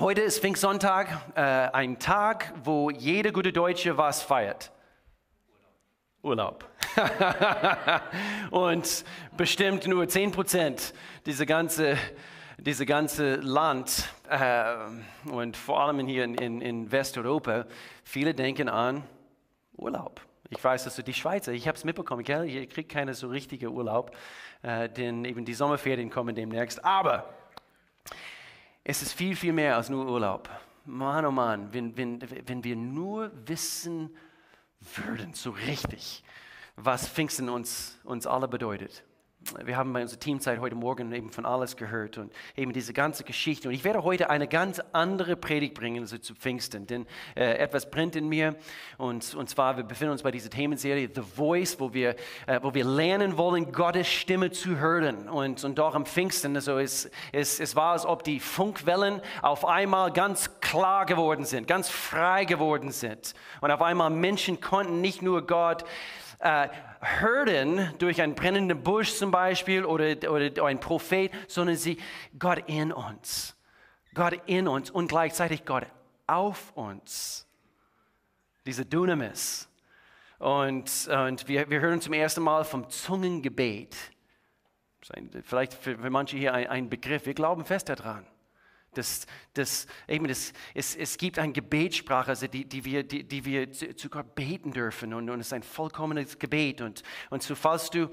Heute ist Pfingstsonntag, äh, ein Tag, wo jeder gute Deutsche was feiert. Urlaub. Und bestimmt nur 10 Prozent dieser ganze, diese ganze Land äh, und vor allem hier in, in, in Westeuropa, viele denken an Urlaub. Ich weiß, dass du die Schweizer, ich habe es mitbekommen, gell? ihr kriegt keine so richtige Urlaub, äh, denn eben die Sommerferien kommen demnächst. Aber es ist viel, viel mehr als nur Urlaub. Mann, oh Mann, wenn, wenn, wenn wir nur wissen würden, so richtig, was Pfingsten uns, uns alle bedeutet wir haben bei unserer Teamzeit heute Morgen eben von alles gehört und eben diese ganze Geschichte. Und ich werde heute eine ganz andere Predigt bringen so zu Pfingsten, denn äh, etwas brennt in mir. Und, und zwar, wir befinden uns bei dieser Themenserie The Voice, wo wir, äh, wo wir lernen wollen, Gottes Stimme zu hören. Und, und auch am Pfingsten, also es, es, es war, als ob die Funkwellen auf einmal ganz klar geworden sind, ganz frei geworden sind. Und auf einmal Menschen konnten nicht nur Gott äh, hören durch einen brennenden Busch zum Beispiel oder, oder ein Prophet, sondern sie Gott in uns. Gott in uns und gleichzeitig Gott auf uns. Diese Dynamis. Und, und wir, wir hören zum ersten Mal vom Zungengebet. Vielleicht für, für manche hier ein, ein Begriff. Wir glauben fest daran. Das, das, eben das, es, es gibt eine Gebetssprache, also die, die, wir, die, die wir zu, Gott beten dürfen und, und es ist ein vollkommenes Gebet. Und, und so, falls du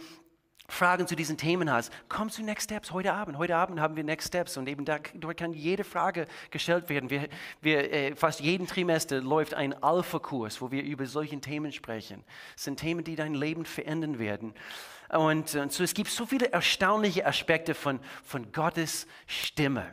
Fragen zu diesen Themen hast, komm zu Next Steps heute Abend. Heute Abend haben wir Next Steps und eben da, dort kann jede Frage gestellt werden. Wir, wir, äh, fast jeden Trimester läuft ein Alpha-Kurs, wo wir über solche Themen sprechen. Es sind Themen, die dein Leben verändern werden. Und, und so, es gibt so viele erstaunliche Aspekte von, von Gottes Stimme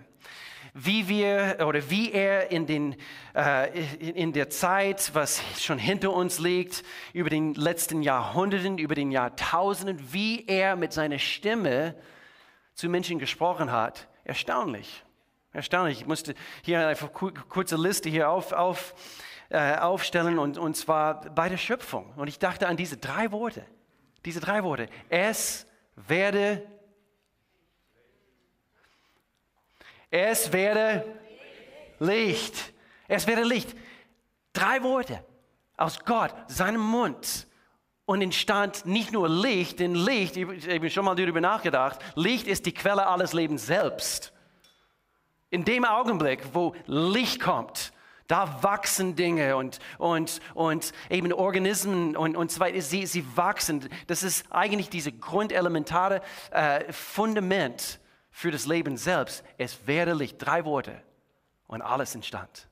wie wir oder wie er in, den, äh, in der Zeit, was schon hinter uns liegt, über den letzten Jahrhunderten, über den Jahrtausenden, wie er mit seiner Stimme zu Menschen gesprochen hat. Erstaunlich. Erstaunlich. Ich musste hier eine kurze Liste hier auf, auf, äh, aufstellen und, und zwar bei der Schöpfung. Und ich dachte an diese drei Worte. Diese drei Worte. Es werde Es werde Licht. Es werde Licht. Drei Worte aus Gott, seinem Mund. Und entstand nicht nur Licht, denn Licht, ich habe schon mal darüber nachgedacht, Licht ist die Quelle alles Lebens selbst. In dem Augenblick, wo Licht kommt, da wachsen Dinge und, und, und eben Organismen und, und so weiter, sie, sie wachsen. Das ist eigentlich dieses grundelementare äh, Fundament für das Leben selbst. Es werde Licht. Drei Worte und alles entstand.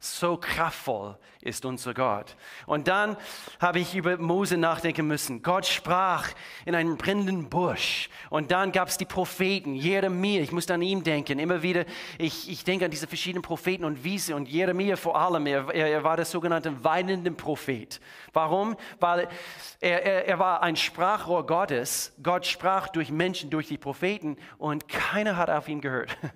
So kraftvoll ist unser Gott. Und dann habe ich über Mose nachdenken müssen. Gott sprach in einem brennenden Busch. Und dann gab es die Propheten, Jeremia. Ich musste an ihn denken. Immer wieder, ich, ich denke an diese verschiedenen Propheten und Wiese und Jeremia vor allem. Er, er war der sogenannte weinende Prophet. Warum? Weil er, er, er war ein Sprachrohr Gottes. Gott sprach durch Menschen, durch die Propheten und keiner hat auf ihn gehört.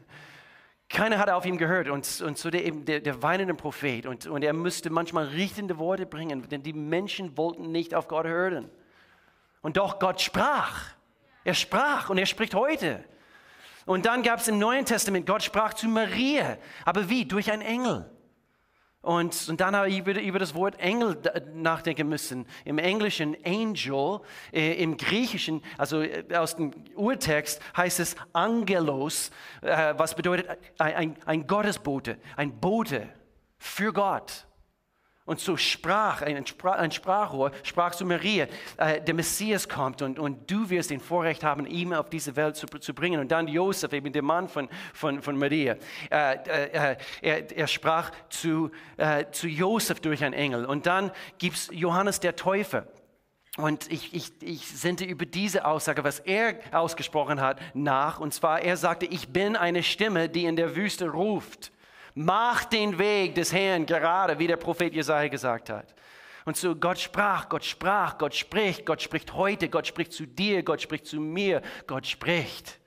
Keiner hat auf ihn gehört und, und so der, der, der weinende Prophet und, und er musste manchmal richtende Worte bringen, denn die Menschen wollten nicht auf Gott hören. Und doch Gott sprach. Er sprach und er spricht heute. Und dann gab es im Neuen Testament, Gott sprach zu Maria. Aber wie? Durch einen Engel. Und, und dann habe ich über, das Wort Engel nachdenken müssen. Im Englischen Angel, äh, im Griechischen, also äh, aus dem Urtext heißt es Angelos, äh, was bedeutet ein, ein Gottesbote, ein Bote für Gott. Und so sprach, ein, ein Sprachrohr, sprach zu Maria, äh, der Messias kommt und, und du wirst den Vorrecht haben, ihn auf diese Welt zu, zu bringen. Und dann Josef, eben der Mann von, von, von Maria, äh, äh, er, er, sprach zu, äh, zu Josef durch einen Engel. Und dann gibt es Johannes der Täufer. Und ich, ich, ich sende über diese Aussage, was er ausgesprochen hat, nach. Und zwar, er sagte, ich bin eine Stimme, die in der Wüste ruft. Mach den Weg des Herrn gerade, wie der Prophet Jesaja gesagt hat. Und so Gott sprach, Gott sprach, Gott spricht, Gott spricht heute, Gott spricht zu dir, Gott spricht zu mir, Gott spricht.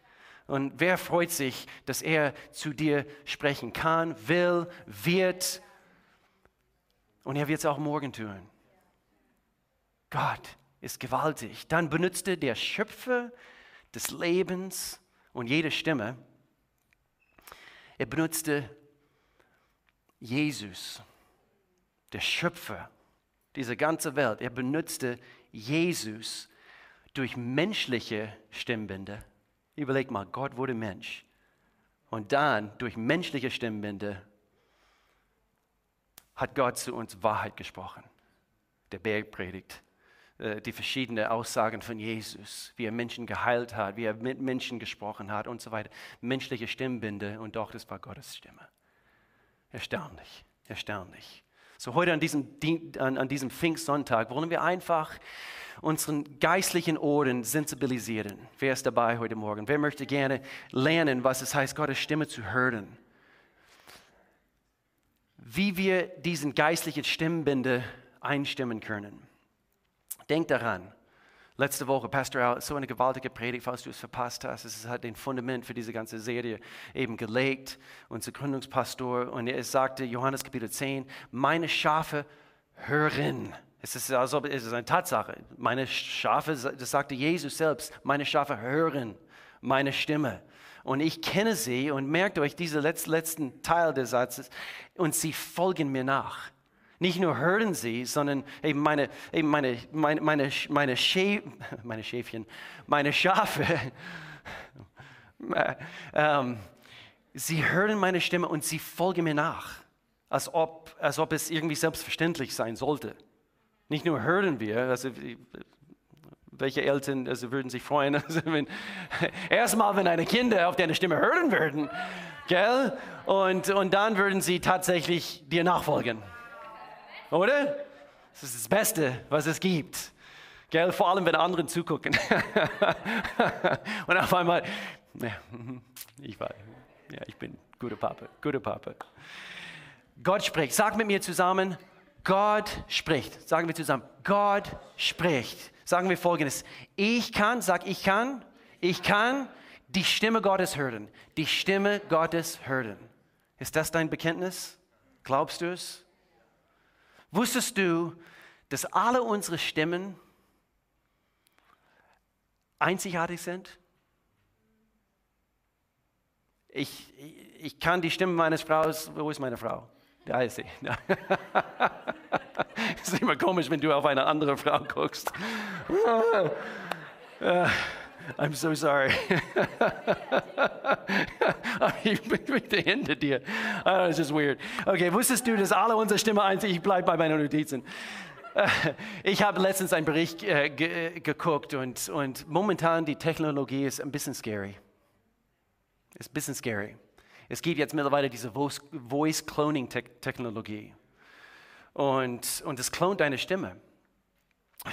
Und wer freut sich, dass er zu dir sprechen kann, will, wird und er wird es auch morgen tun. Gott ist gewaltig. Dann benutzte der Schöpfer des Lebens und jede Stimme, er benutzte Jesus, der Schöpfer dieser ganzen Welt, er benutzte Jesus durch menschliche Stimmbänder. Überleg mal, Gott wurde Mensch. Und dann durch menschliche Stimmbänder hat Gott zu uns Wahrheit gesprochen. Der Bergpredigt, äh, die verschiedenen Aussagen von Jesus, wie er Menschen geheilt hat, wie er mit Menschen gesprochen hat und so weiter. Menschliche Stimmbänder und doch, das war Gottes Stimme. Erstaunlich, erstaunlich. So heute an diesem, an, diesem Pfingstsonntag wollen wir einfach unseren geistlichen Ohren sensibilisieren. Wer ist dabei heute Morgen? Wer möchte gerne lernen, was es heißt, Gottes Stimme zu hören? Wie wir diesen geistlichen Stimmbinde einstimmen können. Denkt daran, Letzte Woche, Pastor Al, so eine gewaltige Predigt, falls du es verpasst hast. Es hat den Fundament für diese ganze Serie eben gelegt, unser Gründungspastor. Und er sagte, Johannes Kapitel 10, meine Schafe hören. Es ist, also, es ist eine Tatsache. Meine Schafe, das sagte Jesus selbst, meine Schafe hören meine Stimme. Und ich kenne sie und merkt euch diesen letzten Teil des Satzes, und sie folgen mir nach. Nicht nur hören sie, sondern eben meine, eben meine, meine, meine, meine, Schä meine Schäfchen, meine Schafe, ähm, sie hören meine Stimme und sie folgen mir nach, als ob, als ob es irgendwie selbstverständlich sein sollte. Nicht nur hören wir, also welche Eltern also würden sich freuen, also wenn, erstmal, wenn deine Kinder auf deine Stimme hören würden, gell? Und, und dann würden sie tatsächlich dir nachfolgen. Oder? Das ist das Beste, was es gibt. Gell? Vor allem, wenn anderen zugucken. Und auf einmal, ja, ich war, ja, ich bin guter Papa, guter Papa. Gott spricht. Sag mit mir zusammen, Gott spricht. Sagen wir zusammen, Gott spricht. Sagen wir folgendes. Ich kann, sag ich kann, ich kann die Stimme Gottes hören. Die Stimme Gottes hören. Ist das dein Bekenntnis? Glaubst du es? Wusstest du, dass alle unsere Stimmen einzigartig sind? Ich, ich kann die Stimme meines Fraus, wo ist meine Frau? Da ist sie. Es ist immer komisch, wenn du auf eine andere Frau guckst. I'm so sorry. ich bin hinter dir. Oh, das ist weird. Okay, wusstest du, dass alle unsere Stimme einzig, ich bleibe bei meinen Notizen. Ich habe letztens einen Bericht äh, ge geguckt und, und momentan die Technologie ist ein bisschen scary. Ist ein bisschen scary. Es gibt jetzt mittlerweile diese Voice-Cloning-Technologie. Und, und es klont deine Stimme.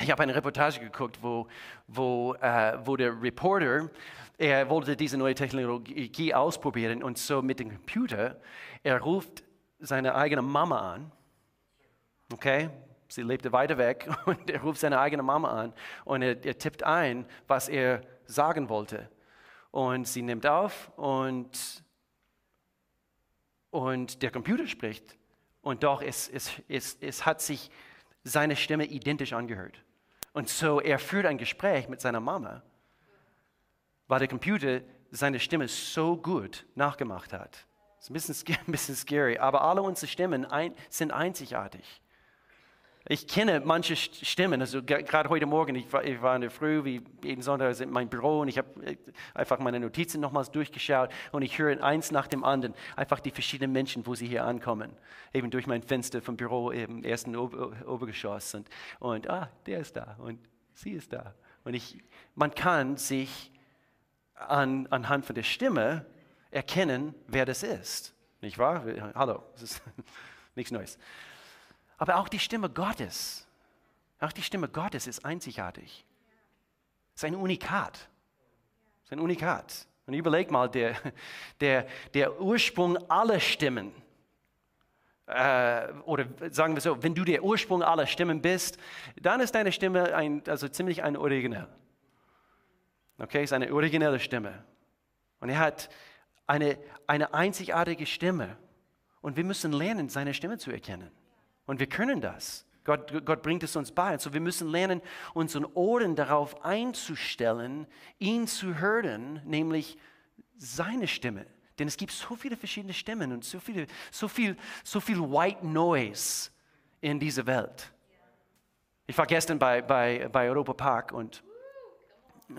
Ich habe eine Reportage geguckt, wo, wo, äh, wo der Reporter, er wollte diese neue Technologie ausprobieren und so mit dem Computer, er ruft seine eigene Mama an, okay, sie lebte weiter weg und er ruft seine eigene Mama an und er, er tippt ein, was er sagen wollte. Und sie nimmt auf und, und der Computer spricht. Und doch, es, es, es, es hat sich seine Stimme identisch angehört. Und so er führt ein Gespräch mit seiner Mama, weil der Computer seine Stimme so gut nachgemacht hat. Ist ein bisschen, scary, aber alle unsere Stimmen sind einzigartig. Ich kenne manche Stimmen, also gerade heute Morgen, ich war, ich war in der Früh, wie jeden Sonntag in meinem Büro und ich habe äh, einfach meine Notizen nochmals durchgeschaut und ich höre eins nach dem anderen einfach die verschiedenen Menschen, wo sie hier ankommen. Eben durch mein Fenster vom Büro im ersten Ober Obergeschoss und, und ah, der ist da und sie ist da. Und ich, man kann sich an, anhand von der Stimme erkennen, wer das ist. Nicht wahr? Hallo, das ist nichts Neues. Aber auch die Stimme Gottes, auch die Stimme Gottes ist einzigartig. Ist ein Unikat. Ist ein Unikat. Und überleg mal, der, der, der Ursprung aller Stimmen, äh, oder sagen wir so, wenn du der Ursprung aller Stimmen bist, dann ist deine Stimme ein, also ziemlich ein Original. Okay, ist eine originelle Stimme. Und er hat eine, eine einzigartige Stimme. Und wir müssen lernen, seine Stimme zu erkennen. Und wir können das. Gott, Gott bringt es uns bei. Also wir müssen lernen, unseren Ohren darauf einzustellen, ihn zu hören, nämlich seine Stimme Denn es gibt so viele verschiedene Stimmen und so, viele, so, viel, so viel White Noise in dieser Welt. Ich war gestern bei, bei, bei Europa Park und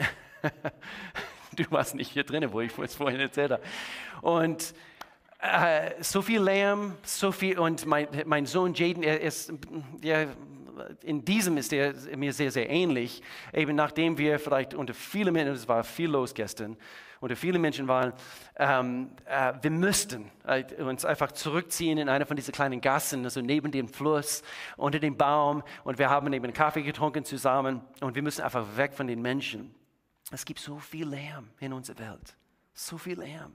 du warst nicht hier drin, wo ich es vorhin erzählt habe. Und äh, so viel Lärm, so viel, und mein, mein Sohn Jaden, er ist, ja, in diesem ist er mir sehr, sehr ähnlich. Eben nachdem wir vielleicht unter vielen Menschen, es war viel los gestern, unter vielen Menschen waren, ähm, äh, wir müssten äh, uns einfach zurückziehen in eine von diesen kleinen Gassen, also neben dem Fluss, unter dem Baum, und wir haben eben Kaffee getrunken zusammen, und wir müssen einfach weg von den Menschen. Es gibt so viel Lärm in unserer Welt, so viel Lärm,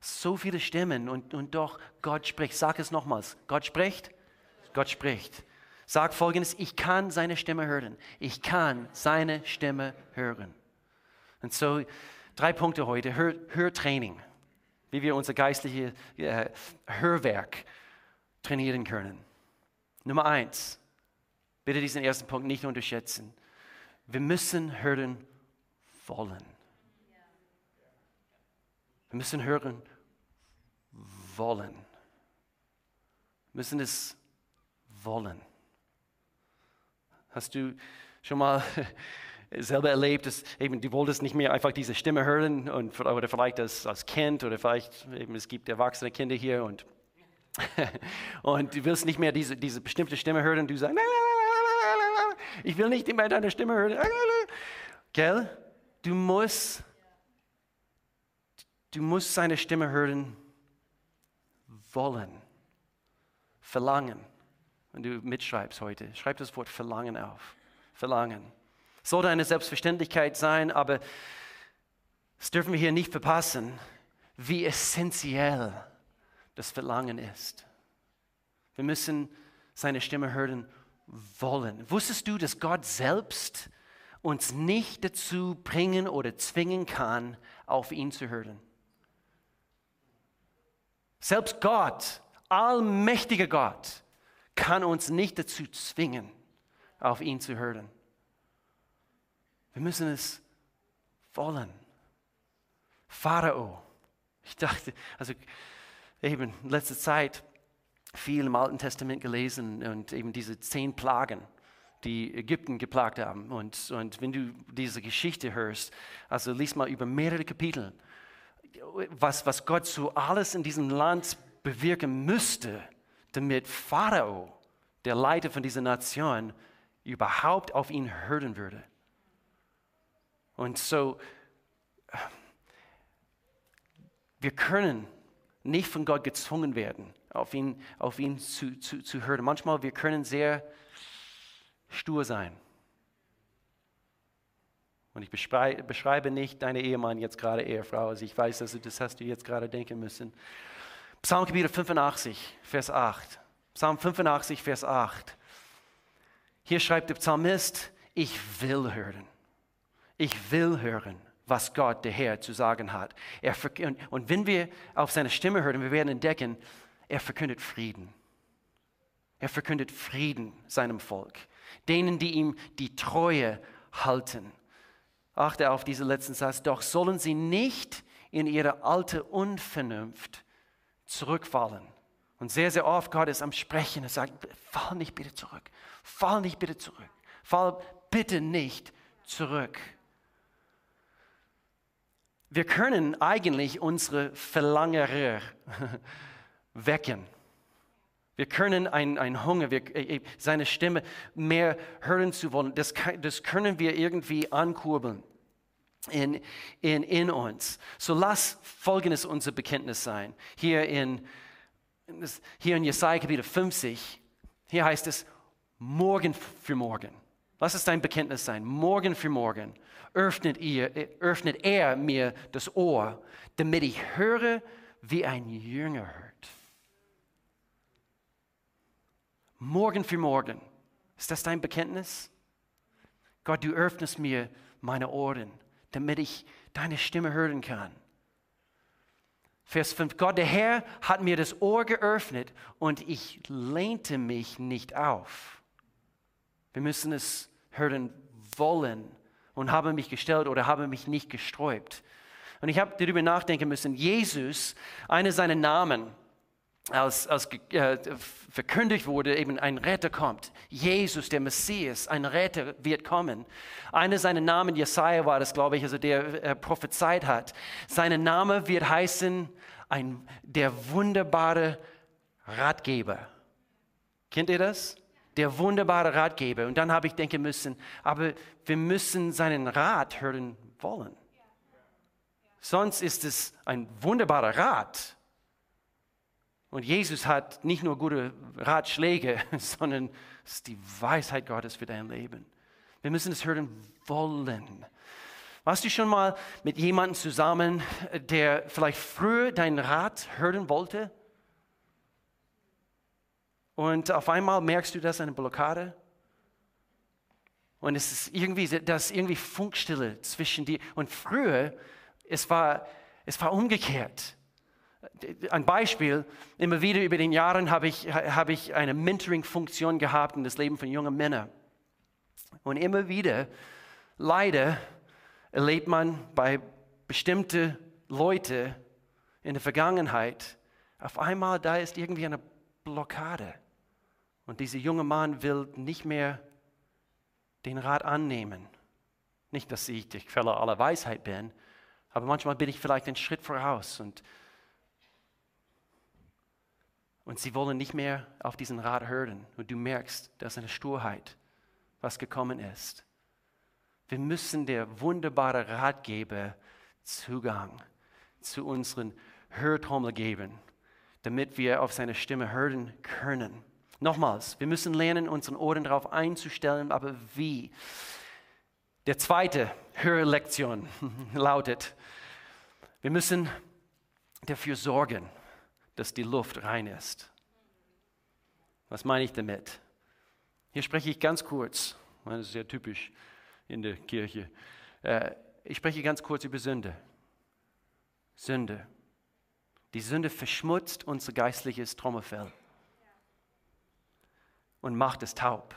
so viele Stimmen, und, und doch Gott spricht. Sag es nochmals, Gott spricht, Gott spricht. Sag folgendes, ich kann seine Stimme hören. Ich kann seine Stimme hören. Und so drei Punkte heute. Hör, Hörtraining, wie wir unser geistliches äh, Hörwerk trainieren können. Nummer eins, bitte diesen ersten Punkt nicht unterschätzen. Wir müssen hören wollen. Wir müssen hören wollen. Wir müssen es wollen. Hast du schon mal selber erlebt, dass eben du wolltest nicht mehr einfach diese Stimme hören und, oder vielleicht als, als Kind oder vielleicht eben es gibt erwachsene Kinder hier und, und du willst nicht mehr diese, diese bestimmte Stimme hören und du sagst, ich will nicht mehr deine Stimme hören. Gell? Du musst, du musst seine Stimme hören wollen, verlangen. Wenn du mitschreibst heute, schreib das Wort Verlangen auf. Verlangen. Sollte eine Selbstverständlichkeit sein, aber das dürfen wir hier nicht verpassen, wie essentiell das Verlangen ist. Wir müssen seine Stimme hören wollen. Wusstest du, dass Gott selbst uns nicht dazu bringen oder zwingen kann, auf ihn zu hören? Selbst Gott, allmächtiger Gott, kann uns nicht dazu zwingen, auf ihn zu hören. Wir müssen es wollen. Pharao. Ich dachte, also eben in letzter Zeit viel im Alten Testament gelesen und eben diese zehn Plagen, die Ägypten geplagt haben. Und, und wenn du diese Geschichte hörst, also liest mal über mehrere Kapitel, was, was Gott so alles in diesem Land bewirken müsste, damit Pharao, der Leiter von dieser Nation, überhaupt auf ihn hören würde. Und so, wir können nicht von Gott gezwungen werden, auf ihn, auf ihn zu, zu, zu hören. Manchmal wir können sehr stur sein. Und ich beschreibe, nicht deine Ehemann jetzt gerade Ehefrau, also ich weiß, dass du das hast du jetzt gerade denken müssen. Psalm Kapitel 85, Vers 8. Psalm 85, Vers 8. Hier schreibt der Psalmist, ich will hören. Ich will hören, was Gott, der Herr, zu sagen hat. Er, und wenn wir auf seine Stimme hören, wir werden entdecken, er verkündet Frieden. Er verkündet Frieden seinem Volk, denen, die ihm die Treue halten. Achte auf diesen letzten Satz. Doch sollen sie nicht in ihre alte Unvernunft zurückfallen. Und sehr, sehr oft Gott ist am Sprechen. Er sagt, fall nicht bitte zurück. Fall nicht bitte zurück. Fall bitte nicht zurück. Wir können eigentlich unsere Verlangerer wecken. Wir können einen Hunger, wir, äh, äh, seine Stimme mehr hören zu wollen. Das, das können wir irgendwie ankurbeln in, in, in uns. So lass folgendes unser Bekenntnis sein. Hier in, hier in Jesaja Kapitel 50, hier heißt es, morgen für morgen. Lass es dein Bekenntnis sein. Morgen für morgen öffnet, ihr, öffnet er mir das Ohr, damit ich höre, wie ein Jünger hört. Morgen für morgen. Ist das dein Bekenntnis? Gott, du öffnest mir meine Ohren, damit ich deine Stimme hören kann. Vers 5. Gott, der Herr, hat mir das Ohr geöffnet und ich lehnte mich nicht auf. Wir müssen es hören wollen und habe mich gestellt oder habe mich nicht gesträubt. Und ich habe darüber nachdenken müssen, Jesus, einer seiner Namen, als, als äh, verkündigt wurde, eben ein Retter kommt. Jesus, der Messias, ein Retter wird kommen. Einer seiner Namen, Jesaja war das, glaube ich, also der äh, prophezeit hat. Sein Name wird heißen, ein, der wunderbare Ratgeber. Kennt ihr das? Der wunderbare Ratgeber. Und dann habe ich denken müssen, aber wir müssen seinen Rat hören wollen. Sonst ist es ein wunderbarer Rat und Jesus hat nicht nur gute Ratschläge, sondern es ist die Weisheit Gottes für dein Leben. Wir müssen es hören wollen. Warst du schon mal mit jemandem zusammen, der vielleicht früher deinen Rat hören wollte? Und auf einmal merkst du, dass eine Blockade. Und es ist irgendwie, das irgendwie Funkstille zwischen dir. Und früher, es war, es war umgekehrt ein Beispiel, immer wieder über den Jahren habe ich, habe ich eine Mentoring-Funktion gehabt in das Leben von jungen Männern. Und immer wieder, leider, erlebt man bei bestimmten Leuten in der Vergangenheit, auf einmal da ist irgendwie eine Blockade. Und dieser junge Mann will nicht mehr den Rat annehmen. Nicht, dass ich die Quelle aller Weisheit bin, aber manchmal bin ich vielleicht einen Schritt voraus und und sie wollen nicht mehr auf diesen Rat hören. Und du merkst, dass eine Sturheit, was gekommen ist. Wir müssen der wunderbare Ratgeber Zugang zu unseren Hörtrommel geben, damit wir auf seine Stimme hören können. Nochmals, wir müssen lernen, unseren Ohren darauf einzustellen, aber wie? Der zweite Hörlektion lautet, wir müssen dafür sorgen, dass die Luft rein ist. Was meine ich damit? Hier spreche ich ganz kurz, das ist sehr typisch in der Kirche. Äh, ich spreche ganz kurz über Sünde. Sünde. Die Sünde verschmutzt unser geistliches Trommelfell und macht es taub.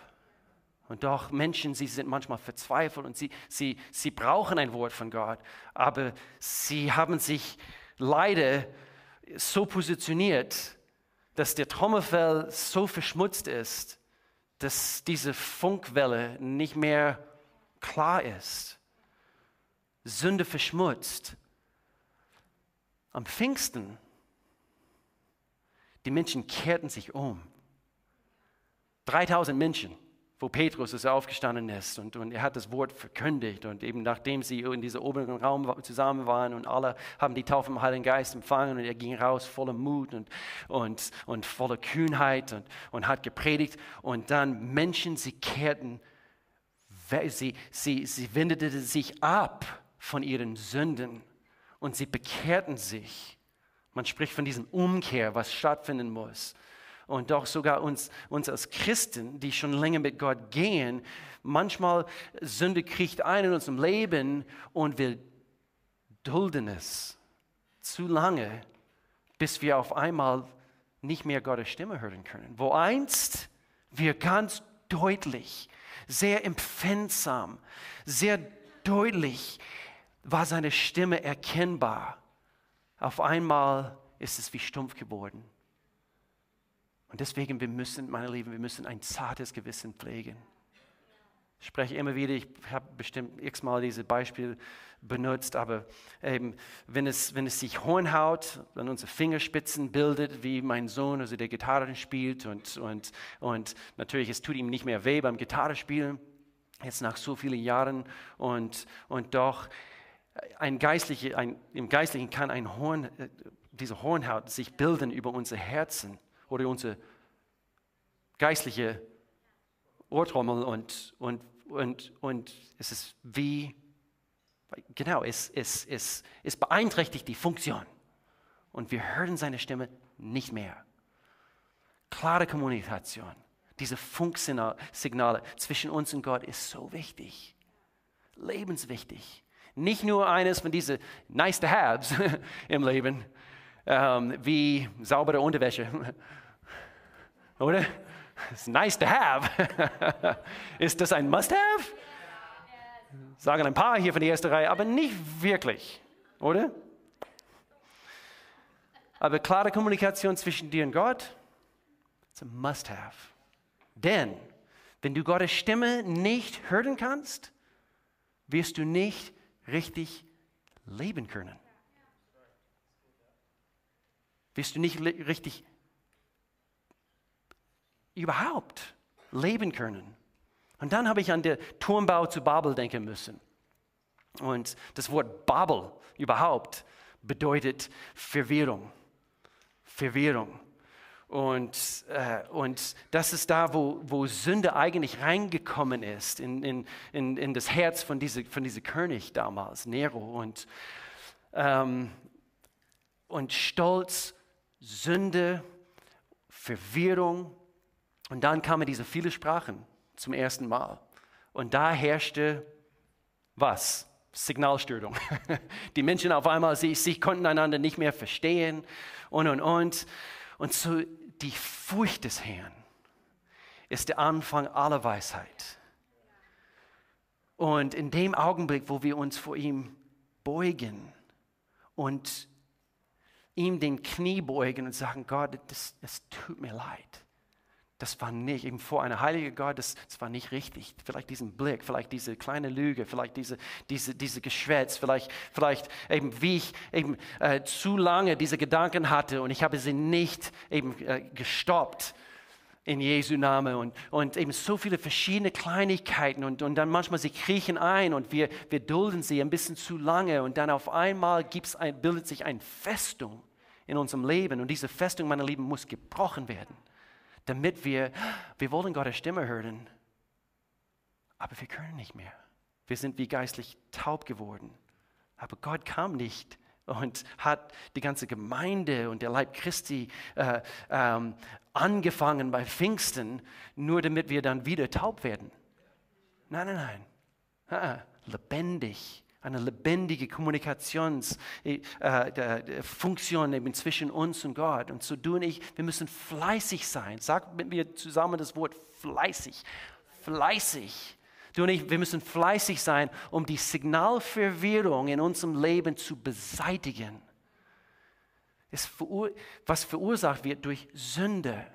Und doch Menschen, sie sind manchmal verzweifelt und sie, sie, sie brauchen ein Wort von Gott, aber sie haben sich leider so positioniert, dass der Trommelfell so verschmutzt ist, dass diese Funkwelle nicht mehr klar ist. Sünde verschmutzt. Am Pfingsten, die Menschen kehrten sich um. 3000 Menschen wo Petrus ist aufgestanden ist und, und er hat das Wort verkündigt und eben nachdem sie in diesem oberen Raum zusammen waren und alle haben die Taufe im Heiligen Geist empfangen und er ging raus voller Mut und, und, und voller Kühnheit und, und hat gepredigt und dann Menschen, sie kehrten, sie, sie, sie wendeten sich ab von ihren Sünden und sie bekehrten sich. Man spricht von diesem Umkehr, was stattfinden muss und doch sogar uns, uns als Christen, die schon länger mit Gott gehen, manchmal Sünde kriegt ein in unserem Leben und wir dulden es zu lange, bis wir auf einmal nicht mehr Gottes Stimme hören können. Wo einst wir ganz deutlich, sehr empfindsam, sehr deutlich war seine Stimme erkennbar. Auf einmal ist es wie stumpf geworden. Und deswegen, wir müssen, meine Lieben, wir müssen ein zartes Gewissen pflegen. Ich spreche immer wieder, ich habe bestimmt x-mal dieses Beispiel benutzt, aber eben, wenn es, wenn es sich Hornhaut an unsere Fingerspitzen bildet, wie mein Sohn, also der Gitarre spielt und, und, und natürlich, es tut ihm nicht mehr weh beim Gitarrespielen, jetzt nach so vielen Jahren und, und doch ein Geistliche, ein, im Geistlichen kann ein Horn, äh, diese Hornhaut sich bilden über unsere Herzen oder unsere geistliche Ohrtrommel und, und, und, und es ist wie, genau, es, es, es, es beeinträchtigt die Funktion. Und wir hören seine Stimme nicht mehr. Klare Kommunikation, diese Funksignale zwischen uns und Gott ist so wichtig, lebenswichtig. Nicht nur eines von diesen nice to haves im Leben, ähm, wie saubere Unterwäsche oder? It's nice to have. Ist das ein Must-have? Sagen ein paar hier von der ersten Reihe, aber nicht wirklich. oder? Aber klare Kommunikation zwischen dir und Gott, ist ein Must-Have. Denn wenn du Gottes Stimme nicht hören kannst, wirst du nicht richtig leben können. Wirst du nicht richtig überhaupt leben können. Und dann habe ich an den Turmbau zu Babel denken müssen. Und das Wort Babel überhaupt bedeutet Verwirrung. Verwirrung. Und, äh, und das ist da, wo, wo Sünde eigentlich reingekommen ist, in, in, in, in das Herz von diesem von diese König damals, Nero. Und, ähm, und Stolz, Sünde, Verwirrung. Und dann kamen diese vielen Sprachen zum ersten Mal. Und da herrschte was? Signalstörung. Die Menschen auf einmal, sie, sie konnten einander nicht mehr verstehen und, und, und. Und so die Furcht des Herrn ist der Anfang aller Weisheit. Und in dem Augenblick, wo wir uns vor ihm beugen und ihm den Knie beugen und sagen, Gott, das tut mir leid das war nicht, eben vor einer heiligen Gott, das, das war nicht richtig. Vielleicht diesen Blick, vielleicht diese kleine Lüge, vielleicht diese, diese, diese Geschwätz, vielleicht, vielleicht eben wie ich eben äh, zu lange diese Gedanken hatte und ich habe sie nicht eben äh, gestoppt in Jesu Namen und, und eben so viele verschiedene Kleinigkeiten und, und dann manchmal sie kriechen ein und wir, wir dulden sie ein bisschen zu lange und dann auf einmal gibt's ein, bildet sich eine Festung in unserem Leben und diese Festung, meine Lieben, muss gebrochen werden damit wir, wir wollen Gottes Stimme hören, aber wir können nicht mehr. Wir sind wie geistlich taub geworden. Aber Gott kam nicht und hat die ganze Gemeinde und der Leib Christi äh, ähm, angefangen bei Pfingsten, nur damit wir dann wieder taub werden. Nein, nein, nein. Lebendig eine lebendige Kommunikationsfunktion äh, zwischen uns und Gott. Und so du und ich, wir müssen fleißig sein. Sag mit mir zusammen das Wort fleißig. Fleißig. Du und ich, wir müssen fleißig sein, um die Signalverwirrung in unserem Leben zu beseitigen. was verursacht wird durch Sünde.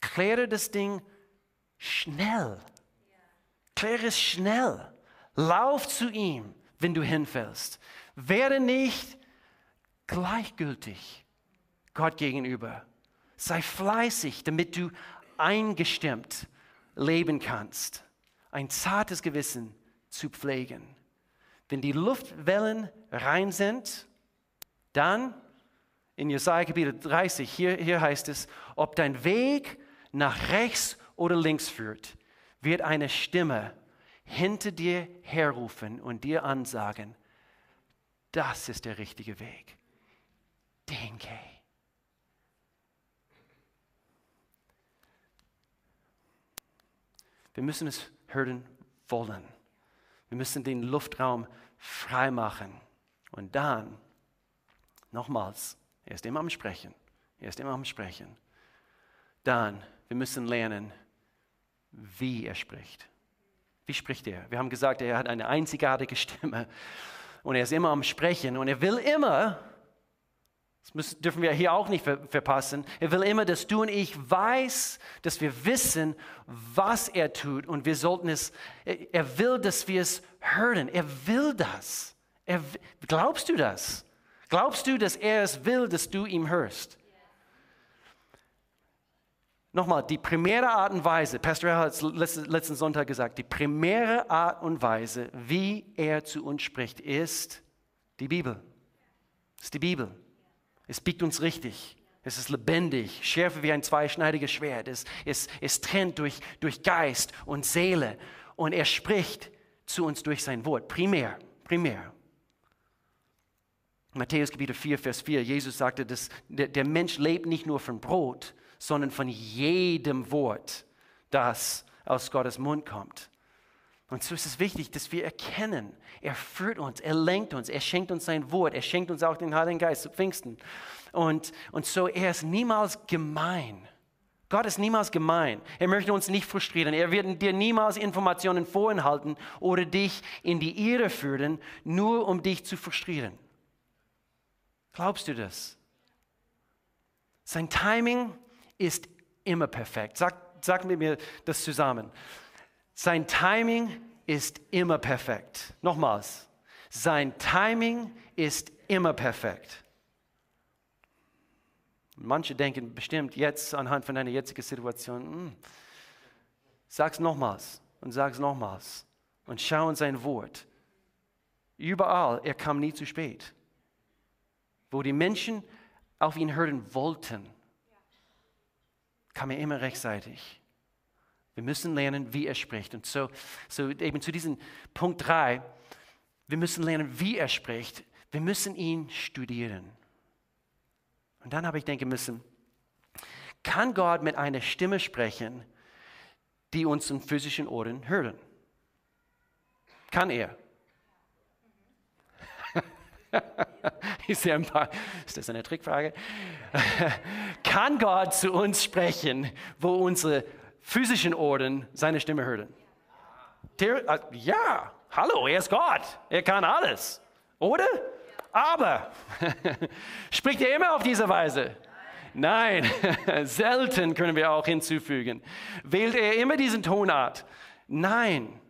Kläre das Ding schnell. Kläre es schnell. Lauf zu ihm wenn du hinfällst. Werde nicht gleichgültig Gott gegenüber. Sei fleißig, damit du eingestimmt leben kannst. Ein zartes Gewissen zu pflegen. Wenn die Luftwellen rein sind, dann in Jesaja Kapitel 30, hier, hier heißt es, ob dein Weg nach rechts oder links führt, wird eine Stimme hinter dir herrufen und dir ansagen, das ist der richtige Weg. Den geh. Wir müssen es hören wollen. Wir müssen den Luftraum freimachen. Und dann, nochmals, er ist immer am Sprechen. Er ist immer am Sprechen. Dann, wir müssen lernen, wie er spricht. Wie spricht er? Wir haben gesagt, er hat eine einzigartige Stimme und er ist immer am Sprechen und er will immer, das müssen, dürfen wir hier auch nicht ver verpassen, er will immer, dass du und ich weiß, dass wir wissen, was er tut und wir sollten es, er will, dass wir es hören. Er will das. Er, glaubst du das? Glaubst du, dass er es will, dass du ihm hörst? Nochmal, die primäre Art und Weise, Pastor hat es letzten Sonntag gesagt, die primäre Art und Weise, wie er zu uns spricht, ist die Bibel. Ist die Bibel. Es biegt uns richtig. Es ist lebendig, schärfer wie ein zweischneidiges Schwert. Es, es, es trennt durch, durch Geist und Seele. Und er spricht zu uns durch sein Wort. Primär, primär. Matthäus Kapitel 4, Vers 4, Jesus sagte, dass der, der Mensch lebt nicht nur von Brot, sondern von jedem Wort, das aus Gottes Mund kommt. Und so ist es wichtig, dass wir erkennen, er führt uns, er lenkt uns, er schenkt uns sein Wort, er schenkt uns auch den Heiligen Geist zu Pfingsten. Und, und so, er ist niemals gemein. Gott ist niemals gemein. Er möchte uns nicht frustrieren. Er wird dir niemals Informationen vorenthalten oder dich in die Irre führen, nur um dich zu frustrieren. Glaubst du das? Sein Timing ist immer perfekt. Sag, sag mit mir das zusammen. Sein Timing ist immer perfekt. Nochmals. Sein Timing ist immer perfekt. Manche denken bestimmt jetzt anhand von deiner jetzigen Situation, hm, sag's nochmals und sag's nochmals und schau in sein Wort. Überall, er kam nie zu spät. Wo die Menschen auf ihn hören wollten, kam er immer rechtzeitig. Wir müssen lernen, wie er spricht. Und so, so eben zu diesem Punkt 3, wir müssen lernen, wie er spricht. Wir müssen ihn studieren. Und dann habe ich denken müssen, kann Gott mit einer Stimme sprechen, die uns in physischen Ohren hören? Kann er? paar, ist das eine Trickfrage? kann Gott zu uns sprechen, wo unsere physischen Ohren seine Stimme hören? Äh, ja, hallo, er ist Gott, er kann alles, oder? Aber spricht er immer auf diese Weise? Nein, selten können wir auch hinzufügen. Wählt er immer diesen Tonart? Nein,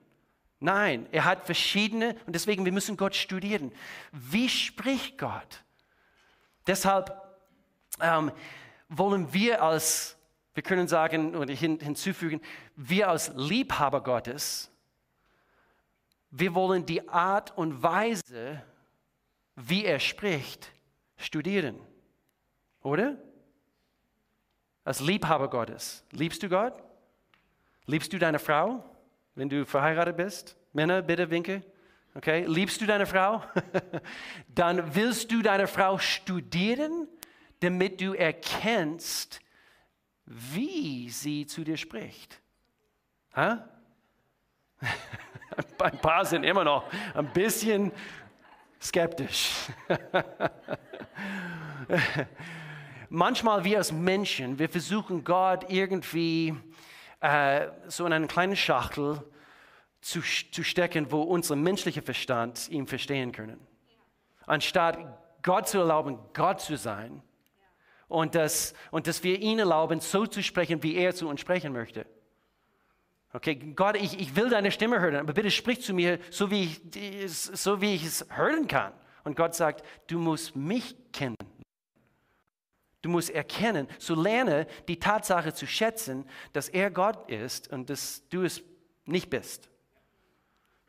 nein, er hat verschiedene und deswegen wir müssen Gott studieren. Wie spricht Gott? Deshalb ähm, wollen wir als, wir können sagen oder hin, hinzufügen, wir als Liebhaber Gottes, wir wollen die Art und Weise, wie er spricht, studieren. Oder? Als Liebhaber Gottes. Liebst du Gott? Liebst du deine Frau, wenn du verheiratet bist? Männer, bitte winke. Okay, liebst du deine Frau? Dann willst du deine Frau studieren, damit du erkennst, wie sie zu dir spricht. Ha? Ein paar sind immer noch ein bisschen skeptisch. Manchmal wir als Menschen, wir versuchen Gott irgendwie äh, so in eine kleine Schachtel zu, zu stecken, wo unser menschlicher Verstand ihn verstehen können. Anstatt Gott zu erlauben, Gott zu sein und dass, und dass wir ihn erlauben, so zu sprechen, wie er zu uns sprechen möchte. Okay, Gott, ich, ich will deine Stimme hören, aber bitte sprich zu mir, so wie, ich, so wie ich es hören kann. Und Gott sagt, du musst mich kennen. Du musst erkennen, so lerne die Tatsache zu schätzen, dass er Gott ist und dass du es nicht bist.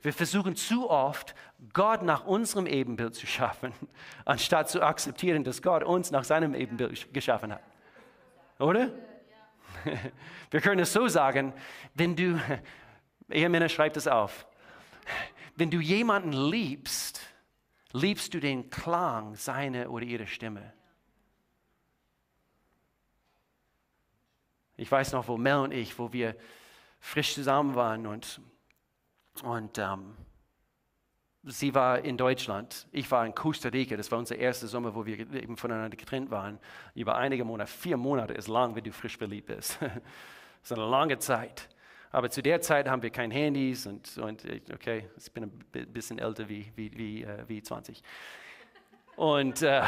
Wir versuchen zu oft, Gott nach unserem Ebenbild zu schaffen, anstatt zu akzeptieren, dass Gott uns nach seinem Ebenbild geschaffen hat. Oder? Wir können es so sagen, wenn du, Ehemänner schreibt es auf, wenn du jemanden liebst, liebst du den Klang seiner oder ihrer Stimme. Ich weiß noch, wo Mel und ich, wo wir frisch zusammen waren und, und ähm, sie war in Deutschland, ich war in Costa Rica. Das war unser erster Sommer, wo wir eben voneinander getrennt waren. Über einige Monate, vier Monate ist lang, wenn du frisch verliebt bist. das ist eine lange Zeit. Aber zu der Zeit haben wir kein Handys und, und okay, ich bin ein bisschen älter wie, wie, wie, äh, wie 20. Und, äh,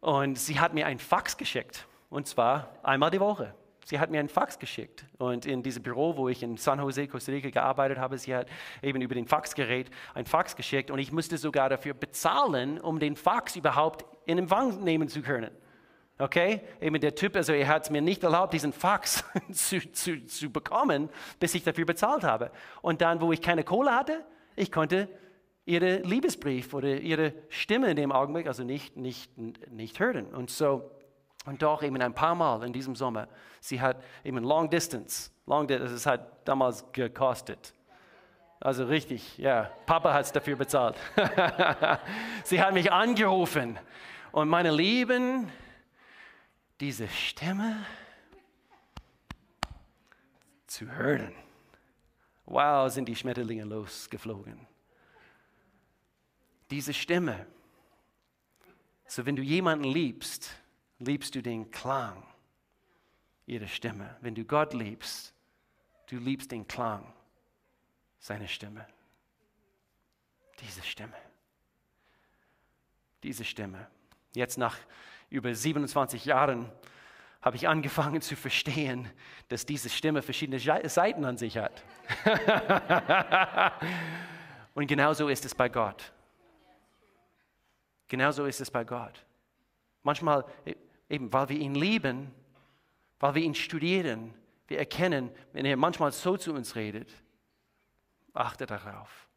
und sie hat mir ein Fax geschickt, und zwar einmal die Woche sie hat mir einen Fax geschickt. Und in diesem Büro, wo ich in San Jose, Costa Rica gearbeitet habe, sie hat eben über den Faxgerät ein Fax geschickt und ich musste sogar dafür bezahlen, um den Fax überhaupt in Empfang nehmen zu können. Okay? Eben der Typ, also er hat es mir nicht erlaubt, diesen Fax zu, zu, zu bekommen, bis ich dafür bezahlt habe. Und dann, wo ich keine Kohle hatte, ich konnte ihre Liebesbrief oder ihre Stimme in dem Augenblick also nicht, nicht, nicht hören. Und so und doch eben ein paar Mal in diesem Sommer, sie hat eben Long Distance, Long Distance, es hat damals gekostet. Also richtig, ja, Papa hat es dafür bezahlt. sie hat mich angerufen und meine Lieben, diese Stimme zu hören. Wow, sind die Schmetterlinge losgeflogen. Diese Stimme. So, wenn du jemanden liebst, liebst du den Klang ihrer Stimme. Wenn du Gott liebst, du liebst den Klang seiner Stimme. Diese Stimme. Diese Stimme. Jetzt nach über 27 Jahren habe ich angefangen zu verstehen, dass diese Stimme verschiedene Seiten an sich hat. Und genauso ist es bei Gott. Genauso ist es bei Gott. Manchmal, e, eben weil wir ihn lieben, weil wir ihn studieren, wir erkennen, wenn er manchmal so zu uns redet, achte darauf.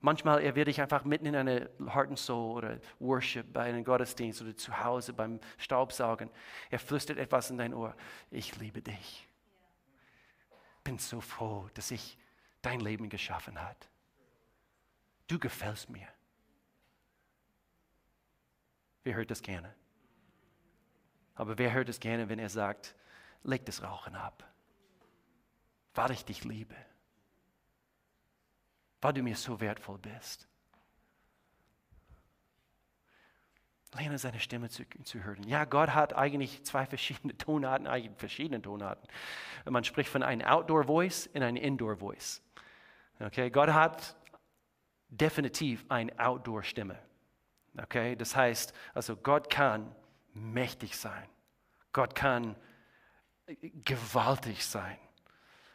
Manchmal er wird dich einfach mitten in eine Heart and Soul oder Worship bei einem Gottesdienst oder zu Hause beim Staubsaugen. Er flüstert etwas in dein Ohr. Ich liebe dich. Bin so froh, dass ich dein Leben geschaffen hat. Du gefällst mir. Wer hört das gerne? Aber wer hört es gerne, wenn er sagt, leg das Rauchen ab, weil ich dich liebe? weil du mir so wertvoll bist. Lerne seine Stimme zu, zu, hören. Ja, Gott hat eigentlich zwei verschiedene Tonarten, eigentlich verschiedene Tonarten. Man spricht von einem Outdoor-Voice und einem Indoor-Voice. Okay, Gott hat definitiv eine Outdoor-Stimme. Okay, das heißt, also Gott kann mächtig sein. Gott kann gewaltig sein.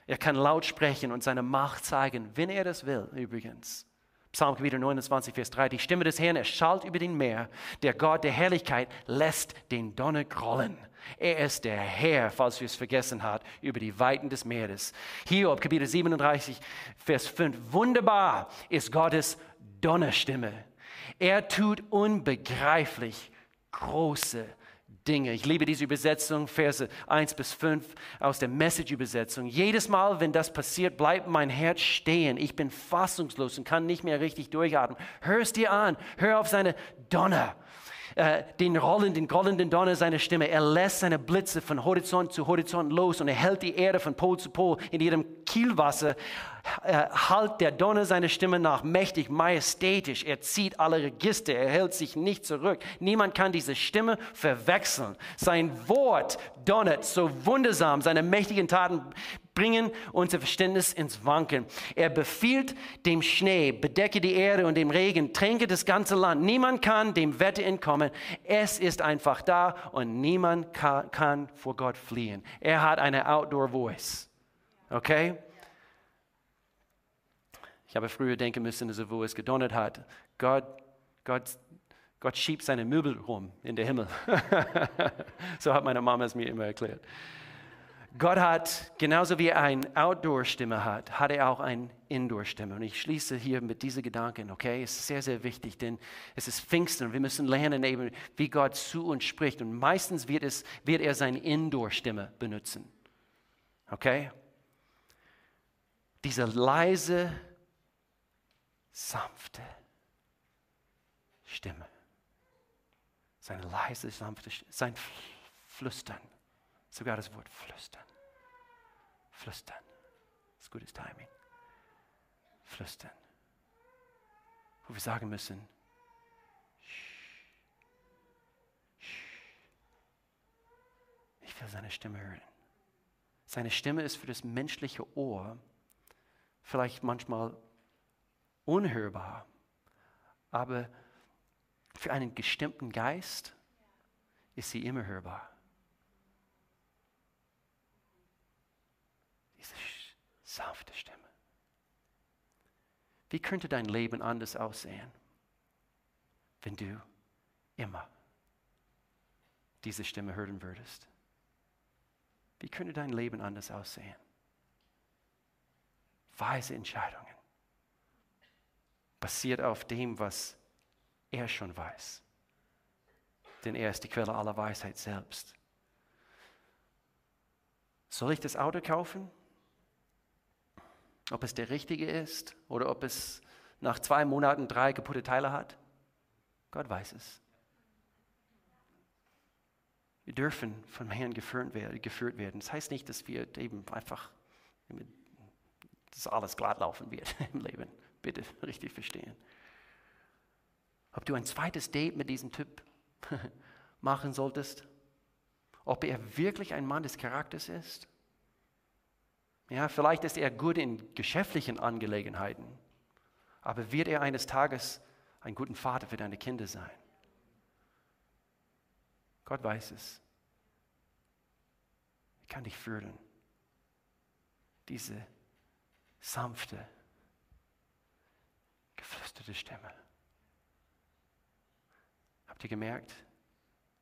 Er kann laut sprechen und seine Macht zeigen, wenn er das will, übrigens. Psalm 29, Vers 3. Die Stimme des Herrn erschallt über den Meer. Der Gott der Herrlichkeit lässt den Donner grollen. Er ist der Herr, falls wir es vergessen haben, über die Weiten des Meeres. Hiob, Kapitel 37, Vers 5. Wunderbar ist Gottes Donnerstimme. Er tut unbegreiflich große Dinge. Ich liebe diese Übersetzung, Verse 1 bis 5 aus der Message-Übersetzung. Jedes Mal, wenn das passiert, bleibt mein Herz stehen. Ich bin fassungslos und kann nicht mehr richtig durchatmen. Hör es dir an. Hör auf seine Donner. Äh, den rollenden, grollenden Donner seiner Stimme. Er lässt seine Blitze von Horizont zu Horizont los und er hält die Erde von Pol zu Pol in ihrem Kielwasser. Er halt der Donner seiner Stimme nach, mächtig, majestätisch. Er zieht alle Register, er hält sich nicht zurück. Niemand kann diese Stimme verwechseln. Sein Wort donnert so wundersam, seine mächtigen Taten bringen unser Verständnis ins Wanken. Er befiehlt dem Schnee, bedecke die Erde und dem Regen, tränke das ganze Land. Niemand kann dem Wetter entkommen. Es ist einfach da und niemand kann, vor Gott fliehen. Er hat eine Outdoor Voice. Okay? Ich habe früher denken müssen, also wo es gedonnert hat. Gott, Gott, Gott schiebt seine Möbel rum in den Himmel. so hat meine Mama es mir immer erklärt. Gott hat, genauso wie er eine Outdoor-Stimme hat, hat er auch eine Indoor-Stimme. Und ich schließe hier mit diesen Gedanken, okay? Es ist sehr, sehr wichtig, denn es ist Pfingsten und wir müssen lernen, eben, wie Gott zu uns spricht. Und meistens wird, es, wird er seine Indoor-Stimme benutzen. Okay? Diese leise, sanfte Stimme. Seine leise, sanfte Stimme. Sein Flüstern. Sogar das Wort flüstern. Flüstern. Das ist gutes Timing. Flüstern. Wo wir sagen müssen, ich will seine Stimme hören. Seine Stimme ist für das menschliche Ohr vielleicht manchmal unhörbar, aber für einen gestimmten Geist ist sie immer hörbar. Sanfte Stimme. Wie könnte dein Leben anders aussehen, wenn du immer diese Stimme hören würdest? Wie könnte dein Leben anders aussehen? Weise Entscheidungen. Basiert auf dem, was er schon weiß. Denn er ist die Quelle aller Weisheit selbst. Soll ich das Auto kaufen? Ob es der richtige ist oder ob es nach zwei Monaten drei kaputte Teile hat, Gott weiß es. Wir dürfen vom Herrn geführt werden. Das heißt nicht, dass wir eben einfach, dass alles glatt laufen wird im Leben. Bitte richtig verstehen. Ob du ein zweites Date mit diesem Typ machen solltest, ob er wirklich ein Mann des Charakters ist, ja, vielleicht ist er gut in geschäftlichen Angelegenheiten, aber wird er eines Tages ein guter Vater für deine Kinder sein? Gott weiß es. Ich kann dich führen. Diese sanfte, geflüsterte Stimme. Habt ihr gemerkt,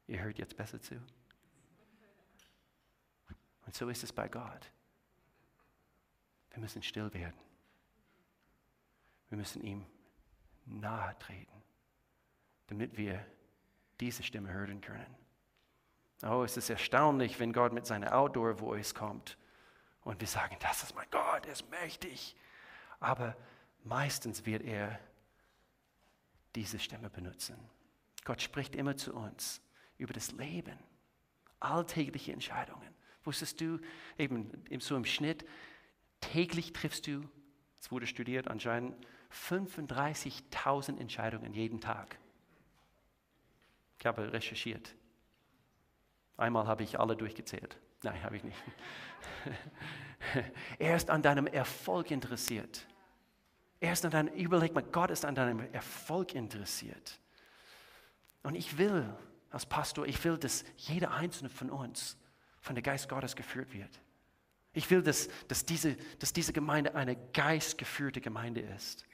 ihr hört jetzt besser zu? Und so ist es bei Gott. Wir müssen still werden. Wir müssen ihm nahe treten, damit wir diese Stimme hören können. Oh, es ist erstaunlich, wenn Gott mit seiner Outdoor-Voice kommt und wir sagen, das ist mein Gott, er ist mächtig. Aber meistens wird er diese Stimme benutzen. Gott spricht immer zu uns über das Leben, alltägliche Entscheidungen. Wusstest du, eben so im Schnitt, täglich triffst du, es wurde studiert anscheinend, 35.000 Entscheidungen jeden Tag. Ich habe recherchiert. Einmal habe ich alle durchgezählt. Nein, habe ich nicht. er ist an deinem Erfolg interessiert. Er ist an deinem, überleg mal, Gott ist an deinem Erfolg interessiert. Und ich will, als Pastor, ich will, dass jeder einzelne von uns von der Geist Gottes geführt wird. Ich will, dass, dass, diese, dass diese Gemeinde eine geistgeführte Gemeinde ist.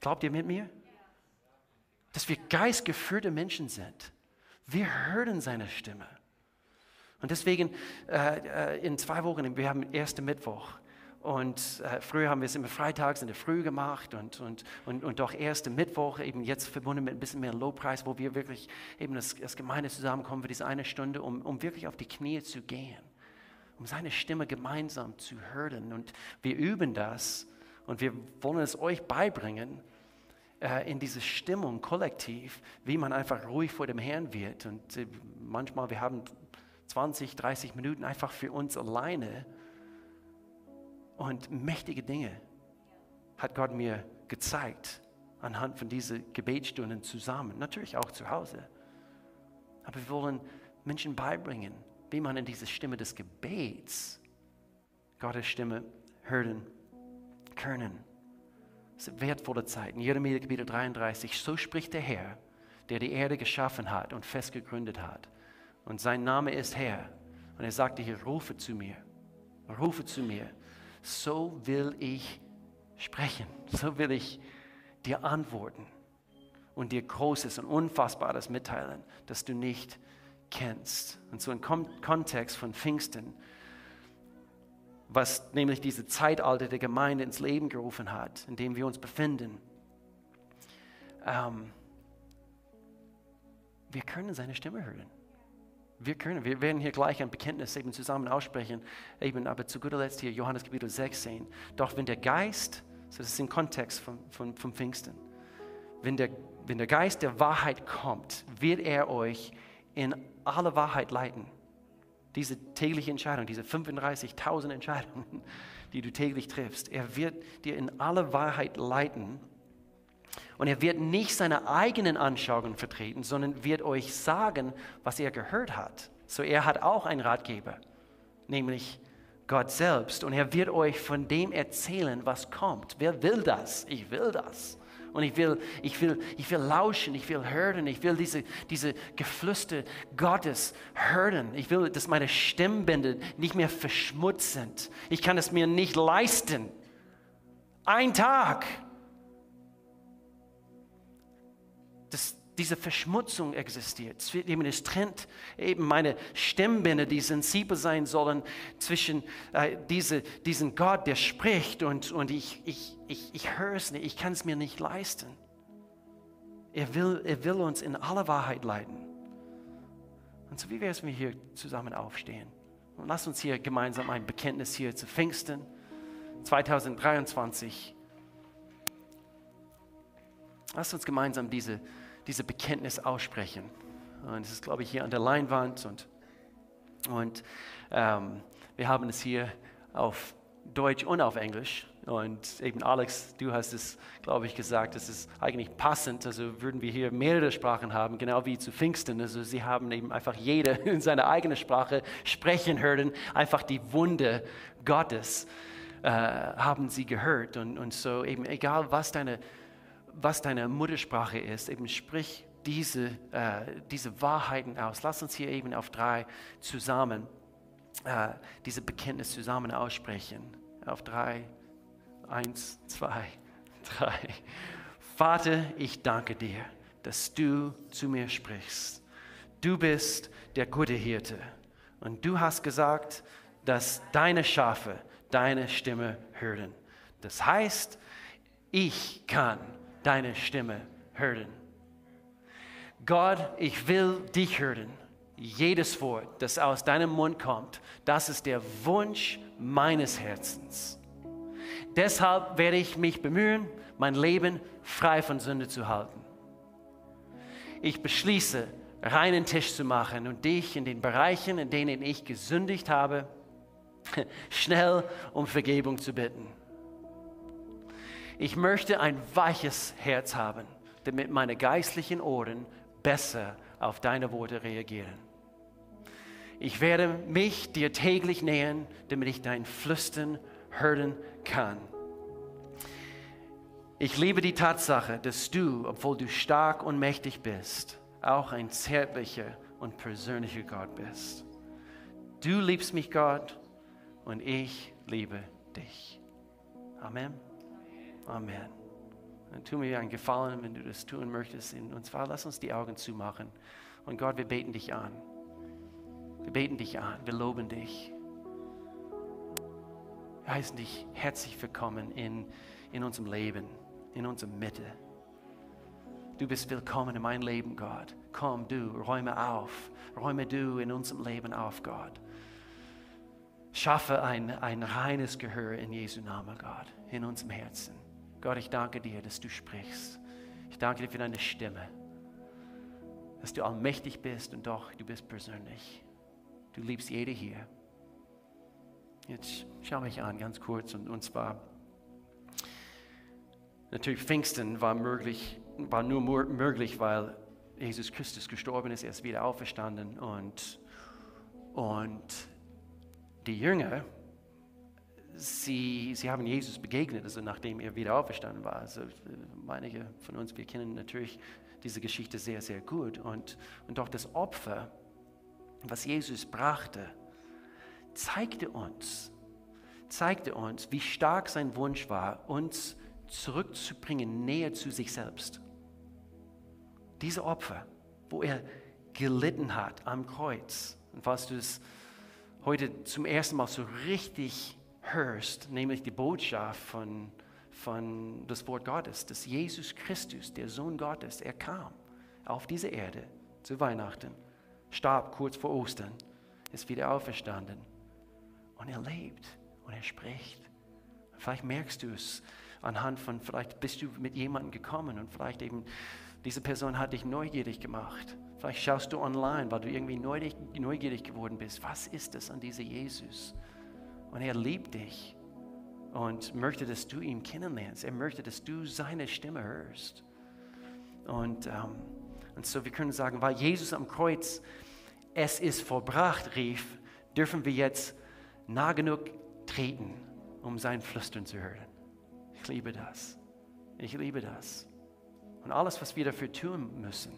Glaubt ihr mit mir? Dass wir geistgeführte Menschen sind. Wir hören seine Stimme. Und deswegen äh, äh in zwei Wochen, wir haben ersten Mittwoch. Und äh, früher haben wir es immer freitags in der Früh gemacht und, und, und, und doch erste Mittwoch, eben jetzt verbunden mit ein bisschen mehr Lobpreis, wo wir wirklich eben das, das Gemeinde zusammenkommen für diese eine Stunde, um, um wirklich auf die Knie zu gehen, um seine Stimme gemeinsam zu hören. Und wir üben das und wir wollen es euch beibringen, äh, in diese Stimmung kollektiv, wie man einfach ruhig vor dem Herrn wird. Und äh, manchmal, wir haben 20, 30 Minuten einfach für uns alleine und mächtige Dinge hat Gott mir gezeigt anhand von diesen Gebetsstunden zusammen, natürlich auch zu Hause. Aber wir wollen Menschen beibringen, wie man in diese Stimme des Gebets Gottes Stimme hören können. Das sind wertvolle Zeiten. Jeremia Kapitel 33, so spricht der Herr, der die Erde geschaffen hat und fest gegründet hat. Und sein Name ist Herr. Und er sagte hier, rufe zu mir, rufe zu mir so will ich sprechen, so will ich dir antworten und dir Großes und Unfassbares mitteilen, das du nicht kennst. Und so im Kontext von Pfingsten, was nämlich diese Zeitalter der Gemeinde ins Leben gerufen hat, in dem wir uns befinden. Ähm, wir können seine Stimme hören. Wir können, wir werden hier gleich ein Bekenntnis eben zusammen aussprechen, eben aber zu guter Letzt hier Johannes Kapitel 16. Doch wenn der Geist, das ist im Kontext von, von, vom Pfingsten, wenn der, wenn der Geist der Wahrheit kommt, wird er euch in alle Wahrheit leiten. Diese tägliche Entscheidung, diese 35.000 Entscheidungen, die du täglich triffst, er wird dir in alle Wahrheit leiten. Und er wird nicht seine eigenen Anschauungen vertreten, sondern wird euch sagen, was er gehört hat. So er hat auch einen Ratgeber, nämlich Gott selbst. Und er wird euch von dem erzählen, was kommt. Wer will das? Ich will das. Und ich will, ich will, ich will lauschen, ich will hören, ich will diese, diese Geflüster Gottes hören. Ich will, dass meine Stimmbänder nicht mehr verschmutzt sind. Ich kann es mir nicht leisten. Ein Tag dass diese Verschmutzung existiert. Eben, es trennt eben meine Stimmbänder, die sensibel sein sollen, zwischen äh, diese, diesem Gott, der spricht und, und ich, ich, ich, ich höre es nicht, ich kann es mir nicht leisten. Er will, er will uns in aller Wahrheit leiten. Und so wie wäre es, wenn wir hier zusammen aufstehen? Und lass uns hier gemeinsam ein Bekenntnis hier zu Pfingsten 2023. Lass uns gemeinsam diese diese Bekenntnis aussprechen. Und es ist, glaube ich, hier an der Leinwand und, und ähm, wir haben es hier auf Deutsch und auf Englisch. Und eben Alex, du hast es, glaube ich, gesagt, es ist eigentlich passend. Also würden wir hier mehrere Sprachen haben, genau wie zu Pfingsten. Also sie haben eben einfach jeder in seiner eigenen Sprache sprechen hören, einfach die Wunde Gottes äh, haben sie gehört. Und, und so eben egal, was deine was deine Muttersprache ist, eben sprich diese, äh, diese Wahrheiten aus. Lass uns hier eben auf drei zusammen äh, diese Bekenntnis zusammen aussprechen. Auf drei. Eins, zwei, drei. Vater, ich danke dir, dass du zu mir sprichst. Du bist der gute Hirte. Und du hast gesagt, dass deine Schafe deine Stimme hören. Das heißt, ich kann deine Stimme hören. Gott, ich will dich hören. Jedes Wort, das aus deinem Mund kommt, das ist der Wunsch meines Herzens. Deshalb werde ich mich bemühen, mein Leben frei von Sünde zu halten. Ich beschließe, reinen Tisch zu machen und dich in den Bereichen, in denen ich gesündigt habe, schnell um Vergebung zu bitten. Ich möchte ein weiches Herz haben, damit meine geistlichen Ohren besser auf deine Worte reagieren. Ich werde mich dir täglich nähern, damit ich dein Flüstern hören kann. Ich liebe die Tatsache, dass du, obwohl du stark und mächtig bist, auch ein zärtlicher und persönlicher Gott bist. Du liebst mich, Gott, und ich liebe dich. Amen. Amen. Dann tu mir einen Gefallen, wenn du das tun möchtest. Und zwar lass uns die Augen zumachen. Und Gott, wir beten dich an. Wir beten dich an. Wir loben dich. Wir heißen dich herzlich willkommen in, in unserem Leben, in unserer Mitte. Du bist willkommen in mein Leben, Gott. Komm, du, räume auf. Räume du in unserem Leben auf, Gott. Schaffe ein, ein reines Gehör in Jesu Namen, Gott, in unserem Herzen. Gott, ich danke dir, dass du sprichst. Ich danke dir für deine Stimme, dass du allmächtig bist und doch, du bist persönlich. Du liebst jede hier. Jetzt schau mich an, ganz kurz, und, und zwar, natürlich Pfingsten war, möglich, war nur möglich, weil Jesus Christus gestorben ist, er ist wieder auferstanden und, und die Jünger, sie, sie haben Jesus begegnet, also nachdem er wieder auferstanden war. Also einige von uns, wir kennen natürlich diese Geschichte sehr, sehr gut. Und, und doch das Opfer, was Jesus brachte, zeigte uns, zeigte uns, wie stark sein Wunsch war, uns zurückzubringen, näher zu sich selbst. Diese Opfer, wo er gelitten hat am Kreuz. Und falls du es heute zum ersten Mal so richtig hörst, nämlich die Botschaft von, von das Wort Gottes, dass Jesus Christus, der Sohn Gottes, er kam auf diese Erde zu Weihnachten, starb kurz vor Ostern, ist wieder auferstanden und er lebt und er spricht. Vielleicht merkst du es anhand von, vielleicht bist du mit jemandem gekommen und vielleicht eben diese Person hat dich neugierig gemacht. Vielleicht schaust du online, weil du irgendwie neugierig geworden bist. Was ist es an diesem Jesus? Und er liebt dich und möchte, dass du ihn kennenlernst. Er möchte, dass du seine Stimme hörst. Und, ähm, und so, wir können sagen, weil Jesus am Kreuz es ist vollbracht rief, dürfen wir jetzt nah genug treten, um sein Flüstern zu hören. Ich liebe das. Ich liebe das. Und alles, was wir dafür tun müssen,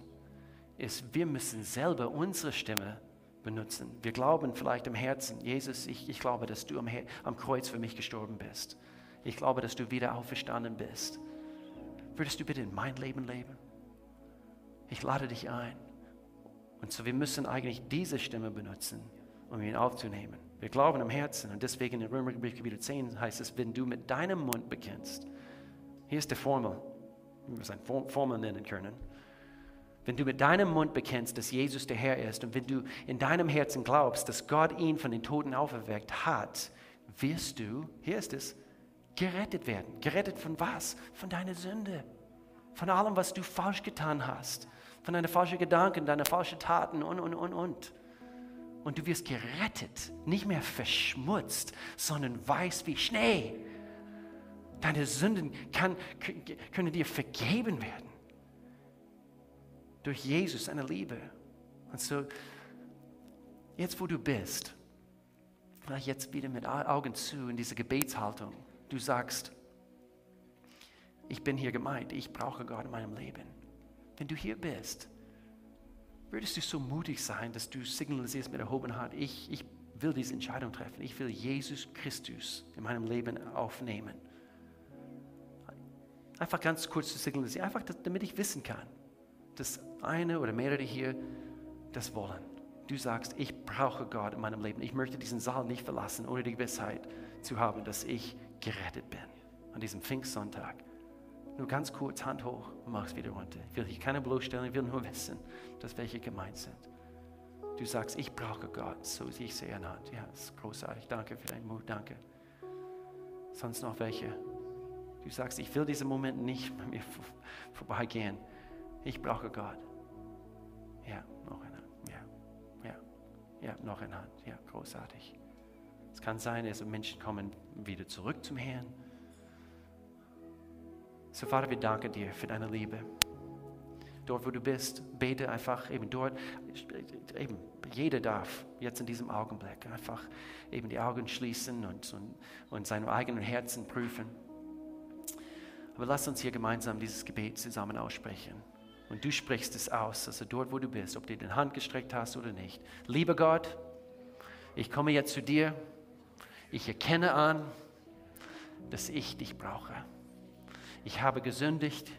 ist, wir müssen selber unsere Stimme benutzen. Wir glauben vielleicht im Herzen, Jesus, ich, ich glaube, dass du am, am Kreuz für mich gestorben bist. Ich glaube, dass du wieder auferstanden bist. Würdest du bitte in mein Leben leben? Ich lade dich ein. Und so, wir müssen eigentlich diese Stimme benutzen, um ihn aufzunehmen. Wir glauben im Herzen und deswegen in Römerbrief Kapitel 10 heißt es, wenn du mit deinem Mund bekennst, hier ist die Formel, wie wir es eine Formel nennen können, wenn du mit deinem Mund bekennst, dass Jesus der Herr ist und wenn du in deinem Herzen glaubst, dass Gott ihn von den Toten auferweckt hat, wirst du, hier ist es, gerettet werden. Gerettet von was? Von deiner Sünde. Von allem, was du falsch getan hast. Von deinen falschen Gedanken, deinen falschen Taten und, und, und, und. Und du wirst gerettet, nicht mehr verschmutzt, sondern weiß wie Schnee. Deine Sünden kann, können dir vergeben werden durch Jesus, seine Liebe. Und so, jetzt wo du bist, vielleicht jetzt wieder mit Augen zu in diese Gebetshaltung, du sagst, ich bin hier gemeint, ich brauche Gott in meinem Leben. Wenn du hier bist, würdest du so mutig sein, dass du signalisierst mit erhobener Hand, ich, ich will diese Entscheidung treffen. Ich will Jesus Christus in meinem Leben aufnehmen. Einfach ganz kurz zu signalisieren, einfach damit ich wissen kann, dass eine oder mehrere hier das wollen. Du sagst, ich brauche Gott in meinem Leben. Ich möchte diesen Saal nicht verlassen, ohne die Gewissheit zu haben, dass ich gerettet bin. An diesem Pfingstsonntag. Nur ganz kurz, Hand hoch und mach es wieder runter. Ich will hier keine bloßstellen, ich will nur wissen, dass welche gemeint sind. Du sagst, ich brauche Gott, so wie ich sehe anhand. Ja, das ist großartig. Danke für deinen Mut, danke. Sonst noch welche? Du sagst, ich will diesen Moment nicht bei mir vorbeigehen. Ich brauche Gott. Ja, noch eine Hand. Ja, ja, ja, noch eine Hand. Ja, großartig. Es kann sein, dass Menschen kommen wieder zurück zum Herrn. So, Vater, wir danken dir für deine Liebe dort wo du bist, bete einfach eben dort. Eben, jeder darf jetzt in diesem Augenblick einfach eben die Augen schließen und, und, und seine eigenen Herzen prüfen. Aber lass uns hier gemeinsam dieses Gebet zusammen aussprechen. Und du sprichst es aus, also dort, wo du bist, ob du die Hand gestreckt hast oder nicht. Lieber Gott, ich komme jetzt zu dir. Ich erkenne an, dass ich dich brauche. Ich habe gesündigt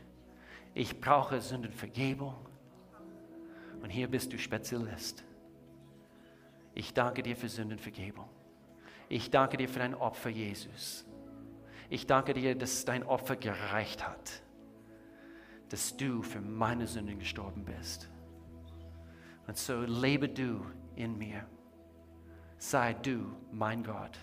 ich brauche Sündenvergebung. Und hier bist du Spezialist. Ich danke dir für Sündenvergebung. Ich danke dir für dein Opfer, Jesus. Ich danke dir, dass dein Opfer gereicht hat, dass du für meine Sünden gestorben bist. Und so lebe du in mir. Sei du mein Gott.